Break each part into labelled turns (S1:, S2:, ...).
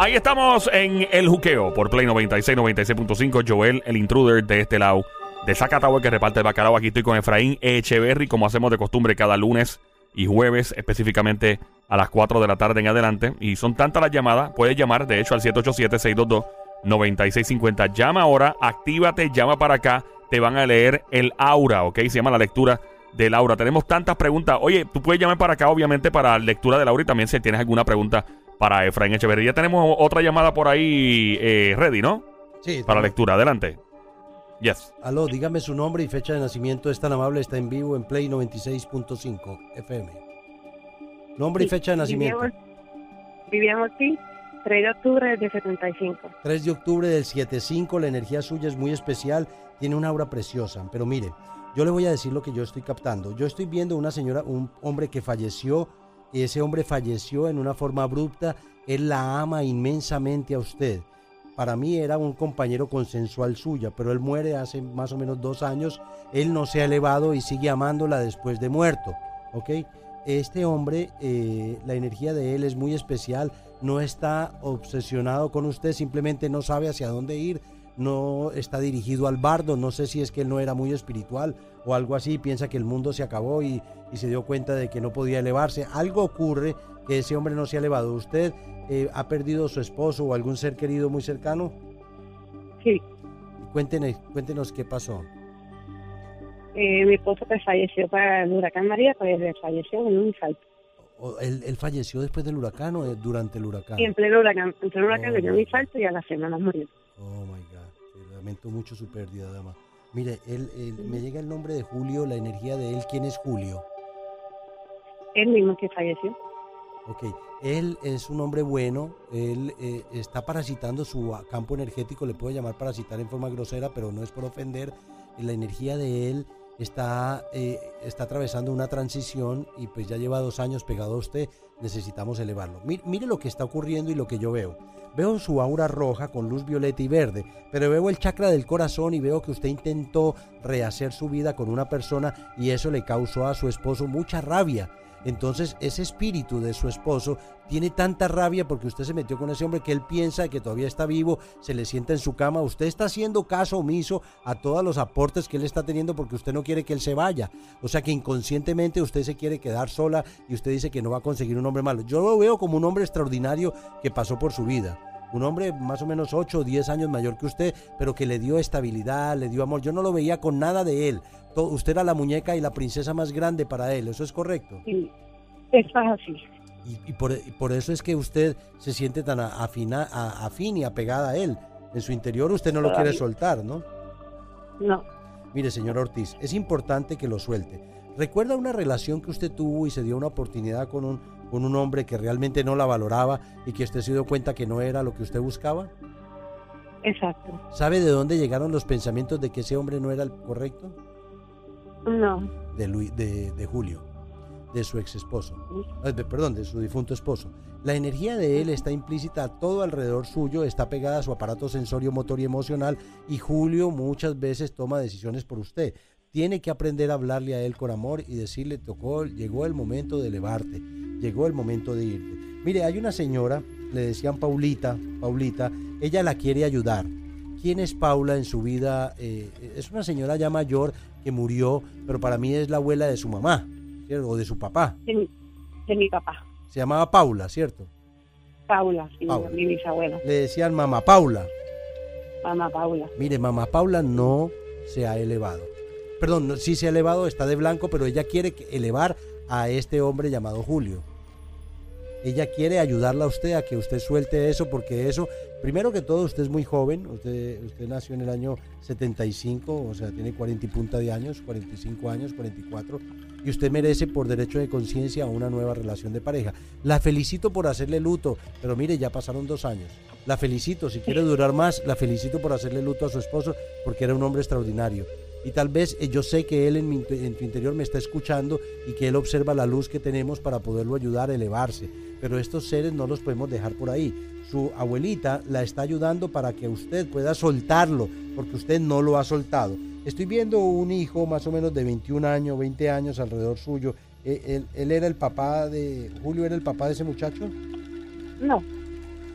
S1: Ahí estamos en el juqueo por Play 96, 96.5. Joel, el intruder de este lado de Zacatau, que reparte el bacalao. Aquí estoy con Efraín Echeverry, como hacemos de costumbre cada lunes y jueves, específicamente a las 4 de la tarde en adelante. Y son tantas las llamadas, puedes llamar de hecho al 787-622-9650. Llama ahora, actívate, llama para acá. Te van a leer el aura, ¿ok? Se llama la lectura de Laura. Tenemos tantas preguntas. Oye, tú puedes llamar para acá, obviamente, para lectura de Laura y también si tienes alguna pregunta para Efraín Echeverría. Ya tenemos otra llamada por ahí eh, ready, ¿no?
S2: Sí.
S1: Para lectura. Adelante. Yes.
S2: Aló, dígame su nombre y fecha de nacimiento. Es tan amable, está en vivo en Play 96.5 FM. Nombre y fecha de nacimiento.
S3: Vivíamos aquí, 3 de octubre del 75.
S2: 3 de octubre del 75, la energía suya es muy especial, tiene una aura preciosa. Pero mire, yo le voy a decir lo que yo estoy captando. Yo estoy viendo una señora, un hombre que falleció, ese hombre falleció en una forma abrupta. Él la ama inmensamente a usted. Para mí era un compañero consensual suya, pero él muere hace más o menos dos años. Él no se ha elevado y sigue amándola después de muerto. Este hombre, eh, la energía de él es muy especial. No está obsesionado con usted, simplemente no sabe hacia dónde ir no está dirigido al bardo, no sé si es que él no era muy espiritual o algo así, piensa que el mundo se acabó y, se dio cuenta de que no podía elevarse. Algo ocurre que ese hombre no se ha elevado. ¿Usted eh, ha perdido a su esposo o algún ser querido muy cercano?
S3: Sí.
S2: Cuéntenos, cuéntenos qué pasó.
S3: Eh, mi esposo falleció para el huracán María, pues falleció en un infarto.
S2: ¿Él, falleció después del huracán o durante el huracán?
S3: Sí, en pleno huracán. En pleno huracán le dio un oh. infarto y a la semana murió.
S2: Oh my lamento mucho su pérdida, dama. Mire, él, me llega el nombre de Julio, la energía de él. ¿Quién es Julio?
S3: Él mismo que falleció.
S2: Ok, él es un hombre bueno, él eh, está parasitando su campo energético, le puedo llamar parasitar en forma grosera, pero no es por ofender. La energía de él está, eh, está atravesando una transición y pues ya lleva dos años pegado a usted, necesitamos elevarlo. Mire, lo que está ocurriendo y lo que yo veo. Veo su aura roja con luz violeta y verde, pero veo el chakra del corazón y veo que usted intentó rehacer su vida con una persona y eso le causó a su esposo mucha rabia entonces ese espíritu de su esposo tiene tanta rabia porque usted se metió con ese hombre que él piensa que todavía está vivo, se le sienta en su cama, usted está haciendo caso omiso a todos los aportes que él está teniendo porque usted no quiere que él se vaya. O sea que inconscientemente usted se quiere quedar sola y usted dice que no va a conseguir un hombre malo. Yo lo veo como un hombre extraordinario que pasó por su vida un hombre más o menos 8 o 10 años mayor que usted, pero que le dio estabilidad, le dio amor. Yo no lo veía con nada de él. usted era la muñeca y la princesa más grande para él, ¿eso es correcto?
S3: Sí, es así.
S2: Y, por, eso es que usted se siente tan afina, afín y apegada a él. En su interior usted no lo quiere soltar, ¿no?
S3: No.
S2: Mire, señor Ortiz, es importante que lo suelte. ¿Recuerda una relación que usted tuvo y se dio una oportunidad con un, con un hombre que realmente no la valoraba y que usted se dio cuenta que no era lo que usted buscaba?
S3: Exacto.
S2: ¿Sabe de dónde llegaron los pensamientos de que ese hombre no era el correcto?
S3: No.
S2: De, de, de Julio, de su ex esposo. Eh, perdón, de su difunto esposo. La energía de él está implícita a todo alrededor suyo, está pegada a su aparato sensorio, motor y emocional y Julio muchas veces toma decisiones por usted tiene que aprender a hablarle a él con amor y decirle, tocó, llegó el momento de elevarte, llegó el momento de irte. Mire, hay una señora, le decían Paulita, Paulita, ella la quiere ayudar. ¿Quién es Paula en su vida? Eh, es una señora ya mayor que murió, pero para mí es la abuela de su mamá, ¿cierto? o de su papá.
S3: De mi, papá.
S2: Se llamaba Paula, ¿cierto?
S3: Paula, sí, mi bisabuela.
S2: Le decían mamá Paula.
S3: Mamá Paula.
S2: Mire, mamá Paula no se ha elevado perdón, sí se ha elevado, está de blanco, pero ella quiere elevar a este hombre llamado Julio. Ella quiere ayudarla a usted a que usted suelte eso, porque eso, primero que todo, usted es muy joven, usted, usted nació en el año 75, o sea, tiene 40 y punta de años, 45 años, 44, y usted merece por derecho de conciencia una nueva relación de pareja. La felicito por hacerle luto, pero mire, ya pasaron dos años. La felicito, si quiere durar más, la felicito por hacerle luto a su esposo, porque era un hombre extraordinario. Y tal vez eh, yo sé que Él en, tu interior me está escuchando y que Él observa la luz que tenemos para poderlo ayudar a elevarse. Pero estos seres no los podemos dejar por ahí. Su abuelita la está ayudando para que usted pueda soltarlo, porque usted no lo ha soltado. Estoy viendo un hijo más o menos de 21 años, 20 años alrededor suyo. Eh, ¿Él, él era el papá de... Julio era el papá de ese muchacho?
S3: No.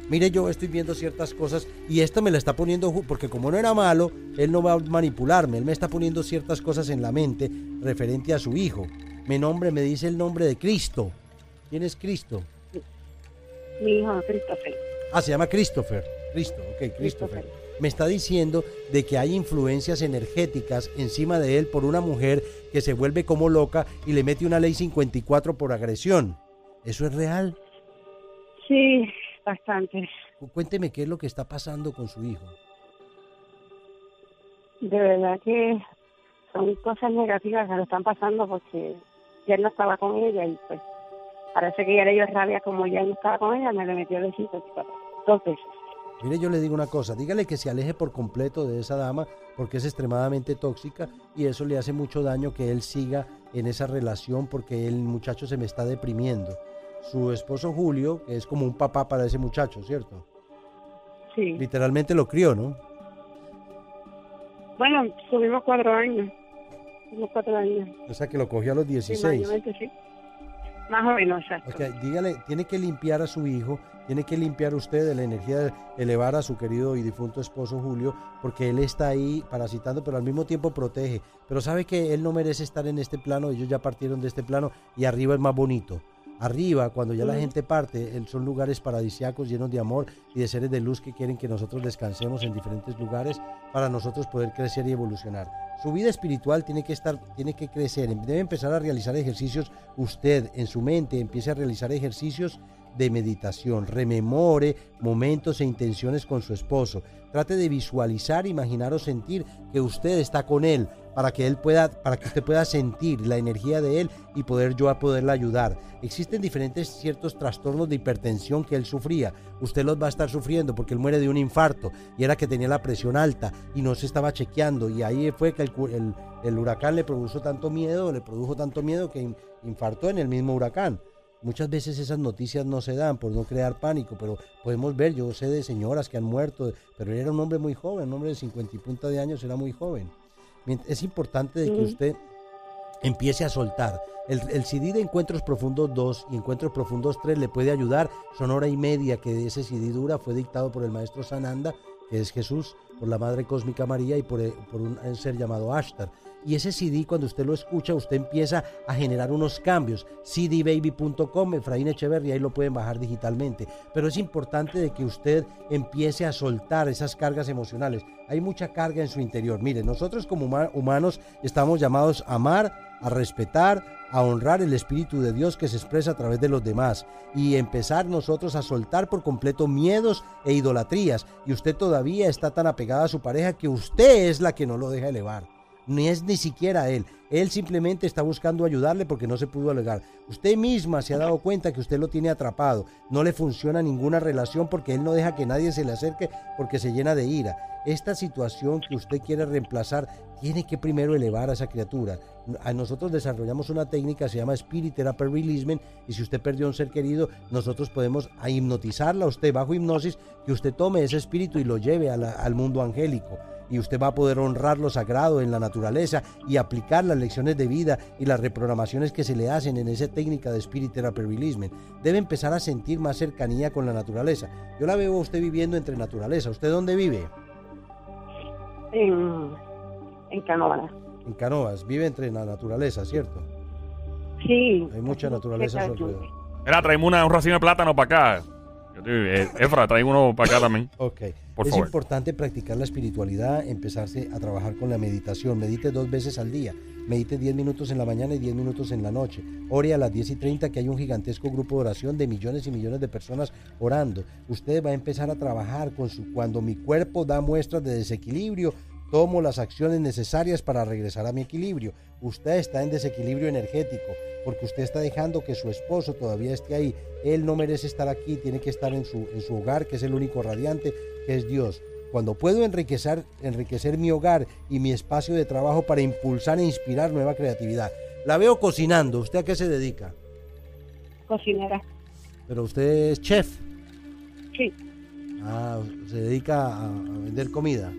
S2: Mire, yo estoy viendo ciertas cosas y esto me la está poniendo, porque como no era malo, él no va a manipularme, él me está poniendo ciertas cosas en la mente referente a su hijo. Mi nombre me dice el nombre de Cristo. ¿Quién es Cristo?
S3: Mi hijo, Christopher.
S2: Ah, se llama Christopher. Cristo, ok, Christopher.
S3: Christopher.
S2: Me está diciendo de que hay influencias energéticas encima de él por una mujer que se vuelve como loca y le mete una ley 54 por agresión. ¿Eso es real?
S3: Sí, bastante.
S2: Cu- Cuénteme qué es lo que está pasando con su hijo.
S3: De verdad que son cosas negativas que le están pasando porque ya no estaba con ella y pues parece que ya le dio rabia como ya no estaba con ella, me le metió el 54 dos veces.
S2: Mire, yo le digo una cosa, dígale que se aleje por completo de esa dama porque es extremadamente tóxica y eso le hace mucho daño que él siga en esa relación porque el muchacho se me está deprimiendo. Su esposo Julio, que es como un papá para ese muchacho, ¿cierto?
S3: Sí.
S2: Literalmente lo crió, ¿no?
S3: Bueno, subimos cuatro años. Subimos cuatro años.
S2: O sea que lo cogió a los
S3: Sí,
S2: 16.
S3: mayormente sí. Más o menos, exacto.
S2: Dígale, tiene que limpiar a su hijo, tiene que limpiar usted de la energía, de elevar a su querido y difunto esposo Julio, porque él está ahí parasitando, pero al mismo tiempo protege. Pero sabe que él no merece estar en este plano, ellos ya partieron de este plano y arriba es más bonito. Arriba, cuando ya la gente parte, el- son lugares paradisíacos llenos de amor y de seres de luz que quieren que nosotros descansemos en diferentes lugares para nosotros poder crecer y evolucionar. Su vida espiritual tiene que estar, tiene que crecer, debe empezar a realizar ejercicios usted en su mente, empiece a realizar ejercicios de meditación, rememore momentos e intenciones con su esposo. Trate de visualizar, imaginar o sentir que usted está con él para que él pueda, para que usted pueda sentir la energía de él y poder yo a poderle ayudar. Existen diferentes ciertos trastornos de hipertensión que él sufría. Usted los va a estar sufriendo porque él muere de un infarto y era que tenía la presión alta y no se estaba chequeando y ahí fue que el, el- el huracán le produjo tanto miedo, le produjo tanto miedo que in- infartó en el mismo huracán. Muchas veces esas noticias no se dan por no crear pánico, pero podemos ver, yo sé de señoras que han muerto, pero él era un hombre muy joven, un hombre de 50 y punta de años, era muy joven. Es importante de que usted empiece a soltar. El, el CD de Encuentros Profundos 2 y Encuentros Profundos 3 le puede ayudar. Son hora y media que ese CD dura. Fue dictado por el maestro Sananda, que es Jesús, por la Madre Cósmica María y por, eh, por un ser llamado Ashtar. Y ese CD, cuando usted lo escucha, usted empieza a generar unos cambios. cdbaby.com, Efraín Echeverry, ahí lo pueden bajar digitalmente. Pero es importante de que usted empiece a soltar esas cargas emocionales. Hay mucha carga en su interior. Mire, nosotros como huma- humanos estamos llamados a amar, a respetar, a honrar el Espíritu de Dios que se expresa a través de los demás y empezar nosotros a soltar por completo miedos e idolatrías. Y usted todavía está tan apegada a su pareja que usted es la que no lo deja elevar ni es ni siquiera él. Él simplemente está buscando ayudarle porque no se pudo alegar. Usted misma se ha dado cuenta que usted lo tiene atrapado. No le funciona ninguna relación porque él no deja que nadie se le acerque porque se llena de ira. Esta situación que usted quiere reemplazar tiene que primero elevar a esa criatura. Nosotros desarrollamos una técnica, se llama Spirit Therapy Releasement, y si usted perdió a un ser querido, nosotros podemos hipnotizarla a usted bajo hipnosis, que usted tome ese espíritu y lo lleve al mundo angélico y usted va a poder honrar lo sagrado en la naturaleza y aplicar las lecciones de vida y las reprogramaciones que se le hacen en esa técnica de Spirit Therapy Releasement. Debe empezar a sentir más cercanía con la naturaleza. Yo la veo a usted viviendo entre naturaleza. ¿Usted dónde vive?
S3: En, en.
S2: En Canoas. Vive entre la naturaleza, ¿cierto?
S3: Sí.
S2: Hay mucha naturaleza a su alrededor.
S1: Mira, traemos una, un racimo de plátano para acá. Eh, Efra, trae uno para acá también.
S2: Ok.
S1: Por
S2: es
S1: favor.
S2: importante practicar la espiritualidad, empezarse a trabajar con la meditación. Medite dos veces al día. Medite 10 minutos en la mañana y 10 minutos en la noche. Ore a las 10 y 30 que hay un gigantesco grupo de oración de millones y millones de personas orando. Usted va a empezar a trabajar con su cuando mi cuerpo da muestras de desequilibrio, tomo las acciones necesarias para regresar a mi equilibrio. Usted está en desequilibrio energético porque usted está dejando que su esposo todavía esté ahí. Él no merece estar aquí, tiene que estar en su, en su hogar, que es el único radiante, que es Dios. Cuando puedo enriquecer, enriquecer mi hogar y mi espacio de trabajo para impulsar e inspirar nueva creatividad. La veo cocinando. ¿Usted a qué se dedica?
S3: Cocinera.
S2: Pero usted es chef.
S3: Sí.
S2: Ah, se dedica a, a vender comida.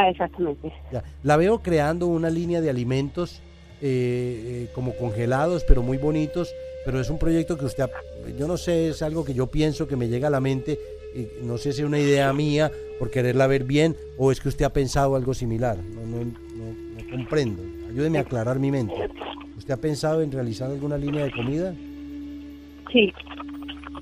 S3: Ah, exactamente.
S2: Ya. La veo creando una línea de alimentos eh, eh, como congelados, pero muy bonitos. Pero es un proyecto que usted, ha- yo no sé, es algo que yo pienso que me llega a la mente. y no sé si es una idea mía por quererla ver bien o es que usted ha pensado algo similar. No, no, no- no comprendo. Ayúdeme a aclarar mi mente. ¿Usted ha pensado en realizar alguna línea de comida?
S3: Sí,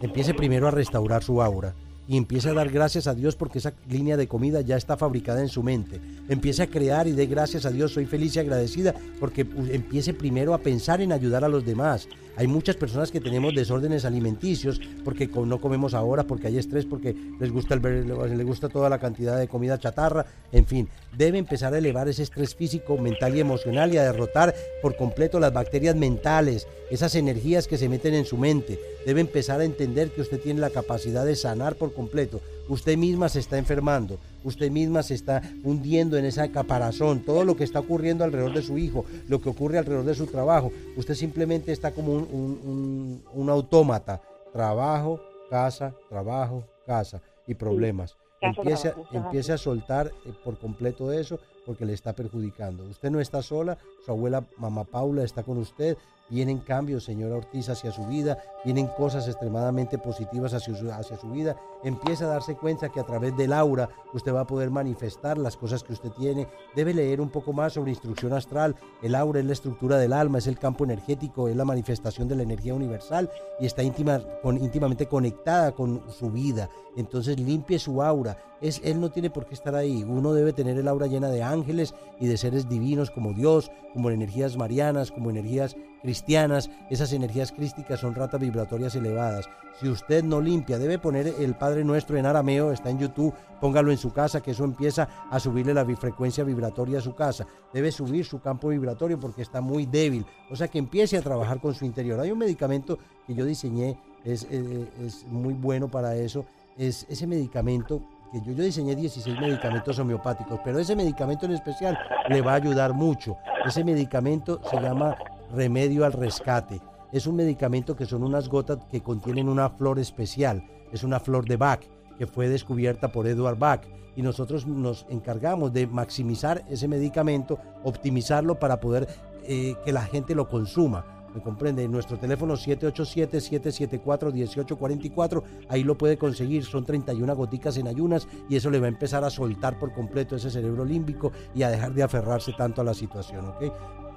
S2: Empiece primero a restaurar su aura y empiece a dar gracias a Dios porque esa línea de comida ya está fabricada en su mente. Empiece a crear y dé gracias a Dios, soy feliz y agradecida porque u- empiece primero a pensar en ayudar a los demás. Hay muchas personas que tenemos desórdenes alimenticios porque no comemos ahora, porque hay estrés, porque les gusta el les gusta toda la cantidad de comida chatarra, en fin, debe empezar a elevar ese estrés físico, mental y emocional y a derrotar por completo las bacterias mentales, esas energías que se meten en su mente. Debe empezar a entender que usted tiene la capacidad de sanar por completo. Usted misma se está enfermando, usted misma se está hundiendo en esa caparazón, todo lo que está ocurriendo alrededor de su hijo, lo que ocurre alrededor de su trabajo. Usted simplemente está como un, un- un- un autómata. Trabajo, casa, trabajo, casa y problemas. Empiece, empiece a soltar eh, por completo eso porque le está perjudicando. Usted no está sola, su abuela mamá Paula está con usted. Vienen cambios, señora Ortiz, hacia su vida, vienen cosas extremadamente positivas hacia su, vida. Empieza a darse cuenta que a través del aura usted va a poder manifestar las cosas que usted tiene. Debe leer un poco más sobre instrucción astral. El aura es la estructura del alma, es el campo energético, es la manifestación de la energía universal y está íntima, íntimamente conectada con su vida. Entonces limpie su aura. Es, él no tiene por qué estar ahí. Uno debe tener el aura llena de ángeles y de seres divinos como Dios, como energías marianas, como energías cristianas. Esas energías crísticas son ratas vibratorias elevadas. Si usted no limpia, debe poner el Padre Nuestro en arameo, está en YouTube, póngalo en su casa, que eso empieza a subirle la frecuencia vibratoria a su casa. Debe subir su campo vibratorio porque está muy débil. O sea que empiece a trabajar con su interior. Hay un medicamento que yo diseñé, es, eh, es muy bueno para eso. Es ese medicamento que yo, yo diseñé 16 medicamentos homeopáticos, pero ese medicamento en especial le va a ayudar mucho. Ese medicamento se llama remedio al rescate. Es un medicamento que son unas gotas que contienen una flor especial. Es una flor de Bach que fue descubierta por Edward Bach y nosotros nos encargamos de maximizar ese medicamento, optimizarlo para poder eh, que la gente lo consuma. ¿Me comprende? Nuestro teléfono 787-774-1844, ahí lo puede conseguir, son 31 goticas en ayunas y eso le va a empezar a soltar por completo ese cerebro límbico y a dejar de aferrarse tanto a la situación, ¿ok?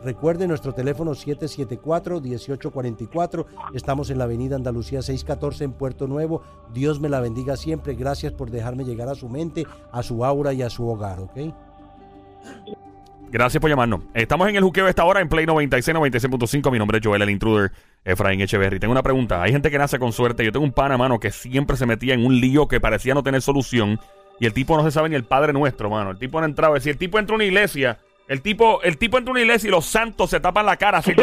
S2: Recuerde nuestro teléfono 774-1844. Estamos en la avenida Andalucía 614 en Puerto Nuevo. Dios me la bendiga siempre. Gracias por dejarme llegar a su mente, a su aura y a su hogar, ¿ok?
S1: Gracias por llamarnos. Estamos en el juqueo esta hora en Play 96, 96.5. Mi nombre es Joel, el intruder, Efraín Echeverry. Tengo una pregunta. Hay gente que nace con suerte. Yo tengo un pana, mano, que siempre se metía en un lío que parecía no tener solución. Y el tipo no se sabe ni el Padre Nuestro, mano. El tipo no entraba. Decir, el tipo entra a una iglesia. El tipo, el tipo entra a una iglesia y los santos se tapan la cara así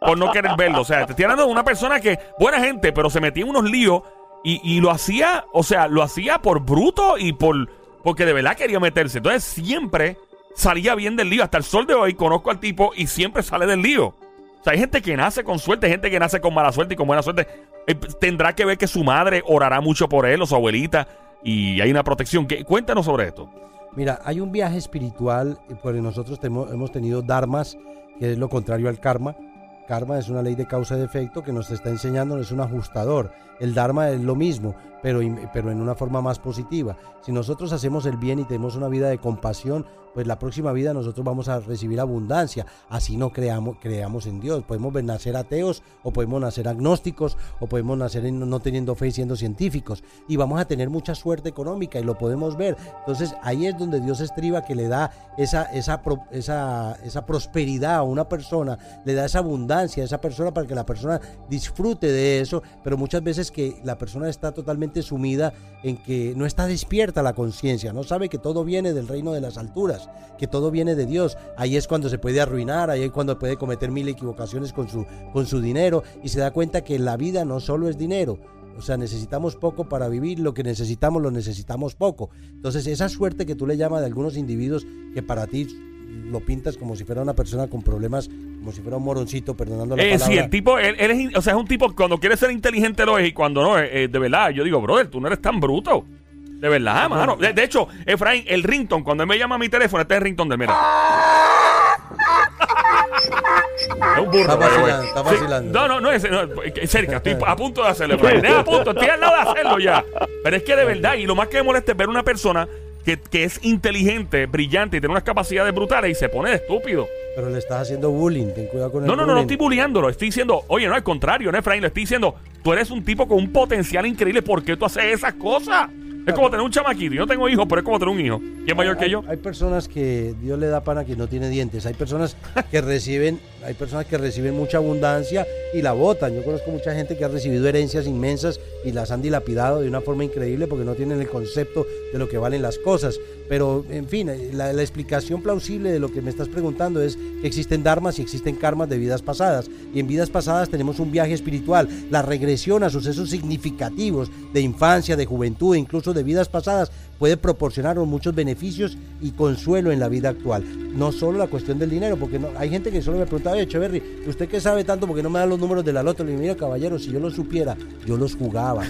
S1: por no querer verlo. O sea, te estoy hablando de una persona que, buena gente, pero se metía en unos líos y, y lo hacía, o sea, lo hacía por bruto y por porque de verdad quería meterse. Entonces siempre salía bien del lío. Hasta el sol de hoy conozco al tipo y siempre sale del lío. O sea, hay gente que nace con suerte, gente que nace con mala suerte y con buena suerte. Eh, tendrá que ver que su madre orará mucho por él o su abuelita y hay una protección. ¿Qué? Cuéntanos sobre esto.
S2: Mira, hay un viaje espiritual, eh, pues nosotros hemos tenido dharmas, que es lo contrario al karma. Karma es una ley de causa y de efecto que nos está enseñando, es un ajustador. El dharma es lo mismo, pero, pero en una forma más positiva. Si nosotros hacemos el bien y tenemos una vida de compasión, pues la próxima vida nosotros vamos a recibir abundancia. Así no creamos, creamos en Dios. Podemos nacer ateos o podemos nacer agnósticos o podemos nacer no teniendo fe y siendo científicos. Y vamos a tener mucha suerte económica y lo podemos ver. Entonces ahí es donde Dios estriba que le da esa, esa, esa, esa prosperidad a una persona, le da esa abundancia a esa persona para que la persona disfrute de eso, pero muchas veces que la persona está totalmente sumida en que no está despierta la conciencia, no sabe que todo viene del reino de las alturas, que todo viene de Dios. Ahí es cuando se puede arruinar, ahí es cuando puede cometer mil equivocaciones con su, con su dinero y se da cuenta que la vida no solo es dinero, o sea, necesitamos poco para vivir, lo que necesitamos lo necesitamos poco. Entonces, esa suerte que tú le llamas de algunos individuos que para ti lo pintas como si fuera una persona con problemas, como si fuera un moroncito, perdonando la
S1: Eh,
S2: palabra.
S1: sí, el tipo, él, él es, o sea, es un tipo cuando quiere ser inteligente lo es y cuando no, eh, eh, de verdad, yo digo, brother, tú no eres tan bruto. De verdad, mano. De, de hecho, Efraín, el rington, cuando él me llama a mi teléfono, este es el rington de mira. Es un burro.
S2: Está vacilando, está
S1: Sí,
S2: vacilando.
S1: no, no, no es, no, cerca. Estoy a punto de hacerlo, Efraín. Es a punto, estoy al lado de hacerlo ya. Pero es que de verdad, y lo más que me molesta es ver una persona que, que es inteligente, brillante y tiene unas capacidades brutales y se pone de estúpido.
S2: Pero le estás haciendo bullying, ten cuidado con el
S1: No, no, no, no estoy bulleándolo. Estoy diciendo, oye, no, al contrario, no, Efraín, le estoy diciendo, tú eres un tipo con un potencial increíble. ¿Por qué tú haces esas cosas? Es como tener un chamaquito. Yo no tengo hijos, pero es como tener un hijo. ¿Quién es mayor que yo?
S2: Hay personas que Dios le da pana que no tiene dientes. Hay personas que reciben, hay personas que reciben mucha abundancia y la botan. Yo conozco mucha gente que ha recibido herencias inmensas y las han dilapidado de una forma increíble porque no tienen el concepto de lo que valen las cosas. Pero, en fin, eh, la, la explicación plausible de lo que me estás preguntando es que existen dharmas y existen karmas de vidas pasadas. Y en vidas pasadas tenemos un viaje espiritual. La regresión a sucesos significativos de infancia, de juventud, e incluso de vidas pasadas, puede proporcionarnos muchos beneficios y consuelo en la vida actual. No solo la cuestión del dinero, porque no, hay gente que solo me pregunta, oye, Echeverry, ¿usted qué sabe tanto? porque no me da los números de la loto? Le digo, mira, caballero, si yo los supiera, yo los jugaba,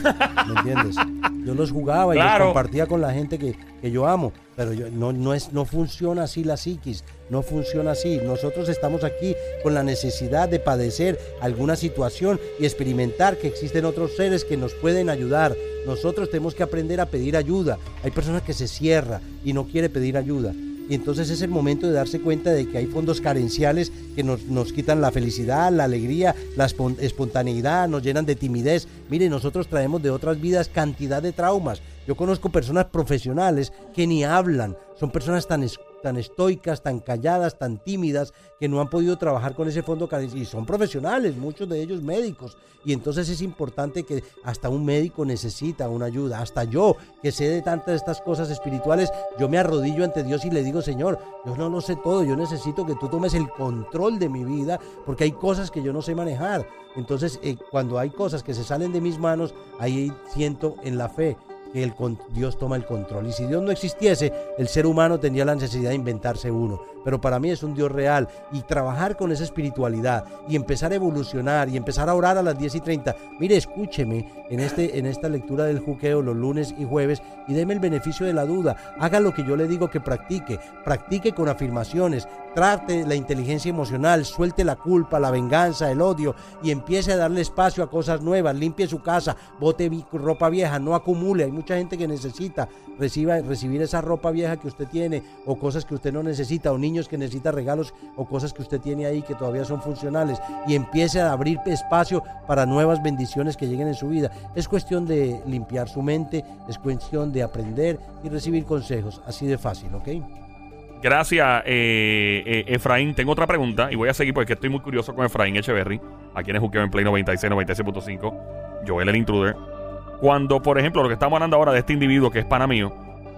S2: ¿me entiendes? Yo los jugaba y
S1: Claro.
S2: los compartía con la gente que, que yo amo, pero yo, no, no, es, no funciona así la psiquis, no funciona así. Nosotros estamos aquí con la necesidad de padecer alguna situación y experimentar que existen otros seres que nos pueden ayudar. Nosotros tenemos que aprender a pedir ayuda. Hay personas que se cierra y no quiere pedir ayuda. Y entonces es el momento de darse cuenta de que hay fondos carenciales que nos, nos quitan la felicidad, la alegría, la espon- espontaneidad, nos llenan de timidez. Mire, nosotros traemos de otras vidas cantidad de traumas. Yo conozco personas profesionales que ni hablan, son personas tan, tan estoicas, tan calladas, tan tímidas, que no han podido trabajar con ese fondo. Y son profesionales, muchos de ellos médicos. Y entonces es importante que hasta un médico necesita una ayuda. Hasta yo, que sé de tantas de estas cosas espirituales, yo me arrodillo ante Dios y le digo, Señor, yo no lo sé todo, yo necesito que tú tomes el control de mi vida, porque hay cosas que yo no sé manejar. Entonces, eh, cuando hay cosas que se salen de mis manos, ahí siento en la fe que el Dios toma el control. Y si Dios no existiese, el ser humano tendría la necesidad de inventarse uno. Pero para mí es un Dios real. Y trabajar con esa espiritualidad y empezar a evolucionar y empezar a orar a las 10 y 30. Mire, escúcheme en, este, en esta lectura del juqueo los lunes y jueves y deme el beneficio de la duda. Haga lo que yo le digo que practique. Practique con afirmaciones. Trate la inteligencia emocional. Suelte la culpa, la venganza, el odio y empiece a darle espacio a cosas nuevas. Limpie su casa. Bote ropa vieja. No acumule. Hay mucha gente que necesita reciba, recibir esa ropa vieja que usted tiene o cosas que usted no necesita o niños que necesitan regalos o cosas que usted tiene ahí que todavía son funcionales y empiece a abrir espacio para nuevas bendiciones que lleguen en su vida. Es cuestión de limpiar su mente, es cuestión de aprender y recibir consejos. Así de fácil, ¿ok?
S1: Gracias, eh, eh, Efraín. Tengo otra pregunta y voy a seguir porque estoy muy curioso con Efraín Echeverry, aquí en el Juqueo en Play 96, 96.5. Joel el Intruder. Cuando, por ejemplo, lo que estamos hablando ahora de este individuo que es pana mío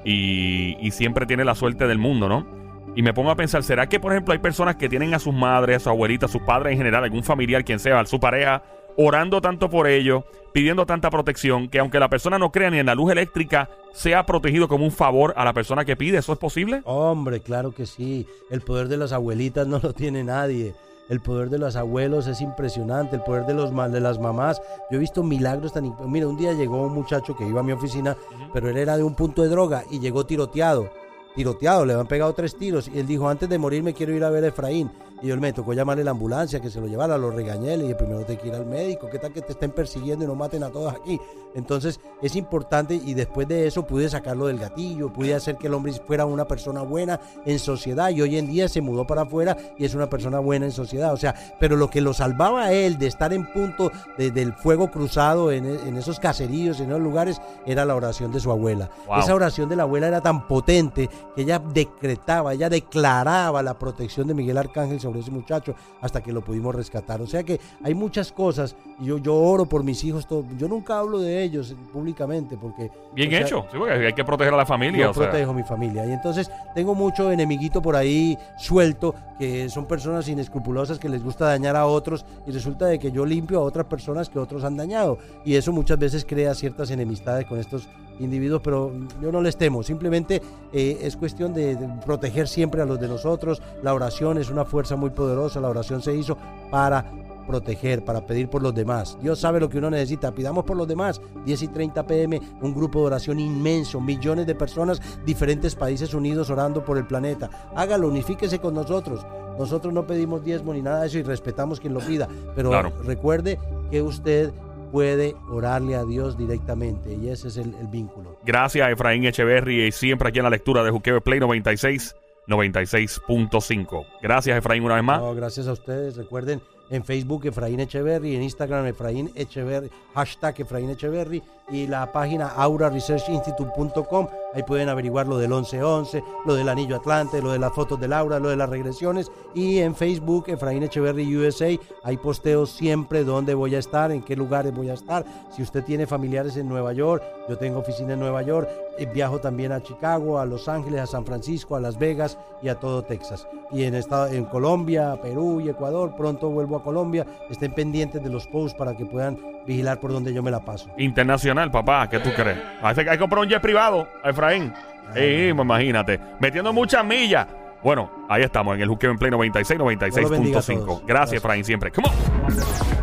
S1: y, y siempre tiene la suerte del mundo, ¿no? Y me pongo a pensar, ¿será que, por ejemplo, hay personas que tienen a sus madres, a sus abuelitas, a sus padres en general, algún familiar, quien sea, a su pareja, orando tanto por ellos, pidiendo tanta protección, que aunque la persona no crea ni en la luz eléctrica, sea protegido como un favor a la persona que pide? ¿Eso es posible?
S2: Hombre, claro que sí. El poder de las abuelitas no lo tiene nadie. El poder de los abuelos es impresionante. El poder de, los, de las mamás. Yo he visto milagros tan... Mira, un día llegó un muchacho que iba a mi oficina, pero él era de un punto de droga y llegó tiroteado. Tiroteado, le habían pegado tres tiros. Y él dijo, antes de morir me quiero ir a ver a Efraín. Y yo me tocó llamarle a la ambulancia, que se lo llevara, lo regañé, le dije, primero te que ir al médico, ¿qué tal que te estén persiguiendo y no maten a todos aquí? Entonces es importante y después de eso pude sacarlo del gatillo, pude hacer que el hombre fuera una persona buena en sociedad y hoy en día se mudó para afuera y es una persona buena en sociedad. O sea, pero lo que lo salvaba a él de estar en punto de- del fuego cruzado en, e- en esos caseríos, en esos lugares, era la oración de su abuela.
S1: Wow.
S2: Esa oración de la abuela era tan potente que ella decretaba, ella declaraba la protección de Miguel Arcángel sobre ese muchacho hasta que lo pudimos rescatar. O sea que hay muchas cosas. y Yo, yo oro por mis hijos. todo- yo nunca hablo de ellos públicamente porque...
S1: Bien
S2: sea,
S1: hecho. Sí, porque hay que proteger a la familia.
S2: yo
S1: o sea.
S2: protejo mi familia. Y entonces tengo mucho enemiguito por ahí suelto, que son personas inescrupulosas que les gusta dañar a otros y resulta de que yo limpio a otras personas que otros han dañado. Y eso muchas veces crea ciertas enemistades con estos individuos, pero yo no les temo. Simplemente eh, es cuestión de, de proteger siempre a los de nosotros. La oración es una fuerza muy poderosa. La oración se hizo para proteger, para pedir por los demás. Dios sabe lo que uno necesita. Pidamos por los demás. 10 y 30 pm, un grupo de oración inmenso, millones de personas, diferentes países unidos orando por el planeta. Hágalo, unifíquese con nosotros. Nosotros no pedimos diezmo ni nada de eso y respetamos quien lo pida, pero
S1: Claro.
S2: recuerde que usted puede orarle a Dios directamente y ese es el, el vínculo.
S1: Gracias, Efraín Echeverry, y siempre aquí en la lectura de Juqueo Play 96, 96.5. Gracias, Efraín, una vez más.
S2: No, gracias a ustedes. Recuerden en Facebook Efraín Echeverry, en Instagram Efraín Echeverry, hashtag Efraín Echeverry y la página auraresearchinstitute.com. Ahí pueden averiguar lo del 1111, lo del anillo Atlante, lo de las fotos de Laura, lo de las regresiones. Y en Facebook Efraín Echeverry USA, hay posteos siempre dónde voy a estar, en qué lugares voy a estar. Si usted tiene familiares en Nueva York, yo tengo oficina en Nueva York, viajo también a Chicago, a Los Ángeles, a San Francisco, a Las Vegas y a todo Texas. Y en, estado, en Colombia, Perú y Ecuador, pronto vuelvo a Colombia. Estén pendientes de los posts para que puedan vigilar por donde yo me la paso.
S1: Internacional, papá, ¿qué tú crees? Hay que, comprar un jet privado, Efraín. Sí, imagínate. Metiendo muchas millas. Bueno, ahí estamos en el Juqueo en Play 96,
S2: Dios los bendiga a
S1: 96.5.
S2: todos.
S1: Gracias,
S2: Gracias.
S1: Efraín, siempre. Come on.